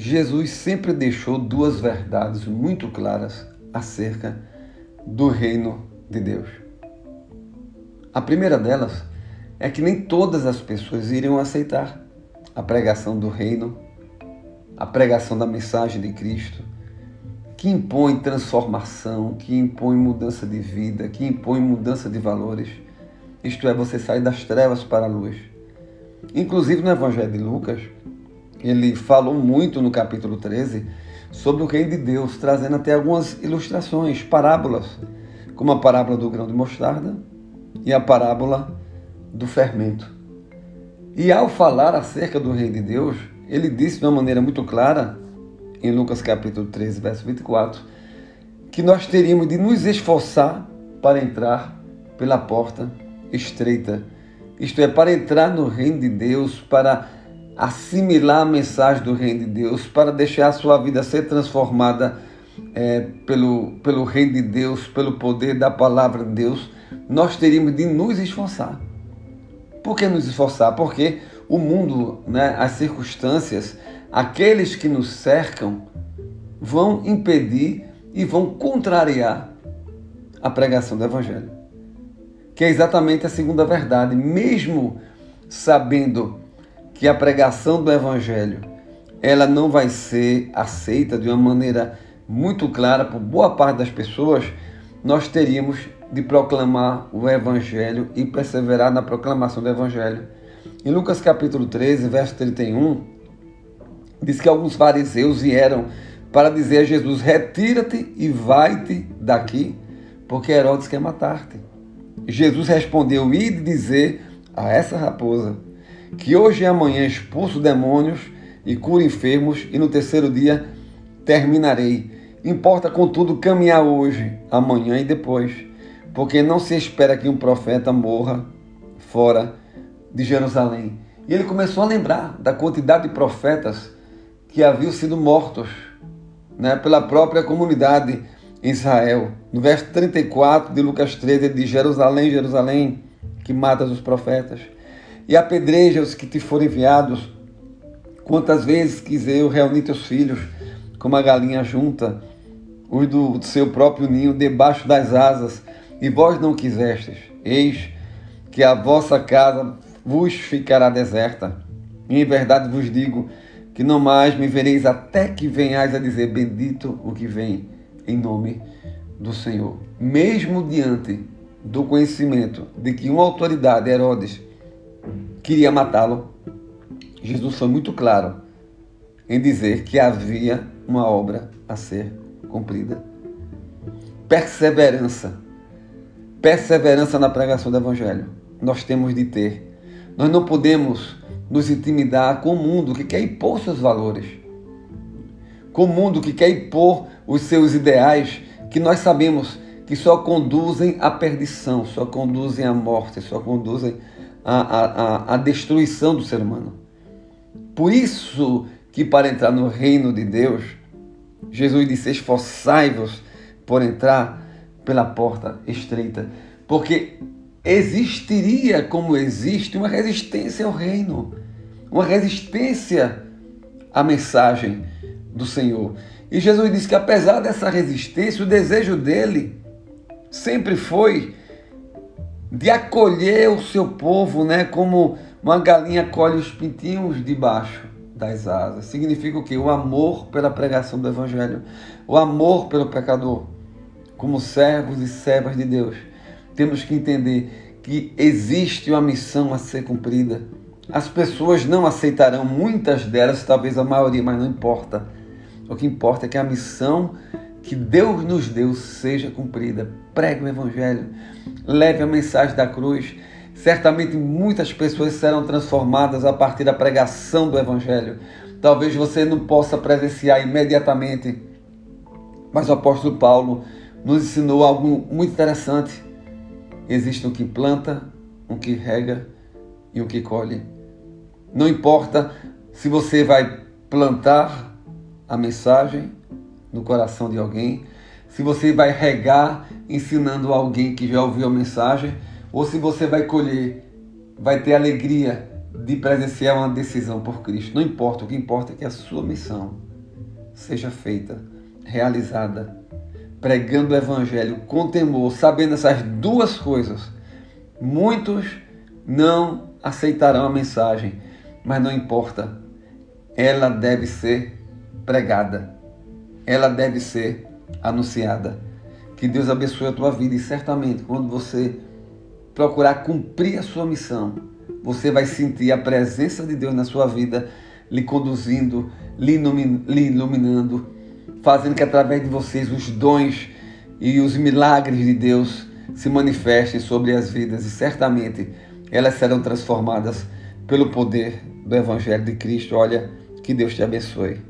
Jesus sempre deixou duas verdades muito claras acerca do reino de Deus. A primeira delas é que nem todas as pessoas iriam aceitar a pregação do reino, a pregação da mensagem de Cristo, que impõe transformação, que impõe mudança de vida, que impõe mudança de valores. Isto é, você sair das trevas para a luz. Inclusive no Evangelho de Lucas, ele falou muito no capítulo 13 sobre o reino de Deus, trazendo até algumas ilustrações, parábolas, como a parábola do grão de mostarda e a parábola do fermento. E ao falar acerca do reino de Deus, ele disse de uma maneira muito clara, em Lucas capítulo 13, verso 24, que nós teríamos de nos esforçar para entrar pela porta estreita. Isto é, para entrar no reino de Deus, para assimilar a mensagem do reino de Deus, para deixar a sua vida ser transformada é, pelo, pelo reino de Deus, pelo poder da palavra de Deus, nós teríamos de nos esforçar. Por que nos esforçar? Porque o mundo, né, as circunstâncias, aqueles que nos cercam, vão impedir e vão contrariar a pregação do Evangelho. Que é exatamente a segunda verdade. Mesmo sabendo que a pregação do Evangelho ela não vai ser aceita de uma maneira muito clara por boa parte das pessoas, nós teríamos de proclamar o Evangelho e perseverar na proclamação do Evangelho. Em Lucas capítulo 13, verso 31, diz que alguns fariseus vieram para dizer a Jesus: Retira-te e vai-te daqui, porque Herodes quer matar-te. Jesus respondeu: Ide dizer a essa raposa que hoje e amanhã expulso demônios e curo enfermos, e no terceiro dia terminarei. Importa, contudo, caminhar hoje, amanhã e depois, porque não se espera que um profeta morra fora de Jerusalém. E ele começou a lembrar da quantidade de profetas que haviam sido mortos né, pela própria comunidade em Israel. No verso 34 de Lucas 13, ele diz: Jerusalém, Jerusalém, que matas os profetas e apedreja os que te forem enviados. Quantas vezes quis eu reunir teus filhos, como a galinha junta, os do seu próprio ninho, debaixo das asas, e vós não quisestes. Eis que a vossa casa vos ficará deserta. E em verdade vos digo que não mais me vereis até que venhais a dizer: Bendito o que vem em nome do Senhor. Mesmo diante do conhecimento de que uma autoridade, Herodes, queria matá-lo, Jesus foi muito claro em dizer que havia uma obra a ser cumprida. Perseverança. Perseverança na pregação do Evangelho. Nós temos de ter. Nós não podemos nos intimidar com o mundo que quer impor seus valores, com o mundo que quer impor os seus ideais, que nós sabemos que só conduzem à perdição, só conduzem à morte, só conduzem a, a, a destruição do ser humano. Por isso que para entrar no reino de Deus, Jesus disse: esforçai-vos por entrar pela porta estreita, porque existiria como existe uma resistência ao reino, uma resistência à mensagem do Senhor. E Jesus disse que apesar dessa resistência, o desejo dele sempre foi de acolher o seu povo, né, como uma galinha colhe os pintinhos debaixo das asas. Significa o quê? O amor pela pregação do evangelho, o amor pelo pecador. Como servos e servas de Deus, temos que entender que existe uma missão a ser cumprida. As pessoas não aceitarão, muitas delas, talvez a maioria, mas não importa. O que importa é que a missão que Deus nos deu seja cumprida. Pregue o Evangelho, leve a mensagem da cruz. Certamente muitas pessoas serão transformadas a partir da pregação do Evangelho. Talvez você não possa presenciar imediatamente, mas o apóstolo Paulo nos ensinou algo muito interessante. Existe um que planta, um que rega e um que colhe. Não importa se você vai plantar a mensagem no coração de alguém, se você vai regar ensinando alguém que já ouviu a mensagem, ou se você vai colher, vai ter alegria de presenciar uma decisão por Cristo. Não importa, o que importa é que a sua missão seja feita, realizada, pregando o Evangelho com temor, sabendo essas duas coisas. Muitos não aceitarão a mensagem, mas não importa, ela deve ser pregada, ela deve ser anunciada. Que Deus abençoe a tua vida e certamente quando você procurar cumprir a sua missão, você vai sentir a presença de Deus na sua vida, lhe conduzindo, lhe iluminando, fazendo que através de vocês os dons e os milagres de Deus se manifestem sobre as vidas e certamente elas serão transformadas pelo poder do Evangelho de Cristo. Olha, que Deus te abençoe.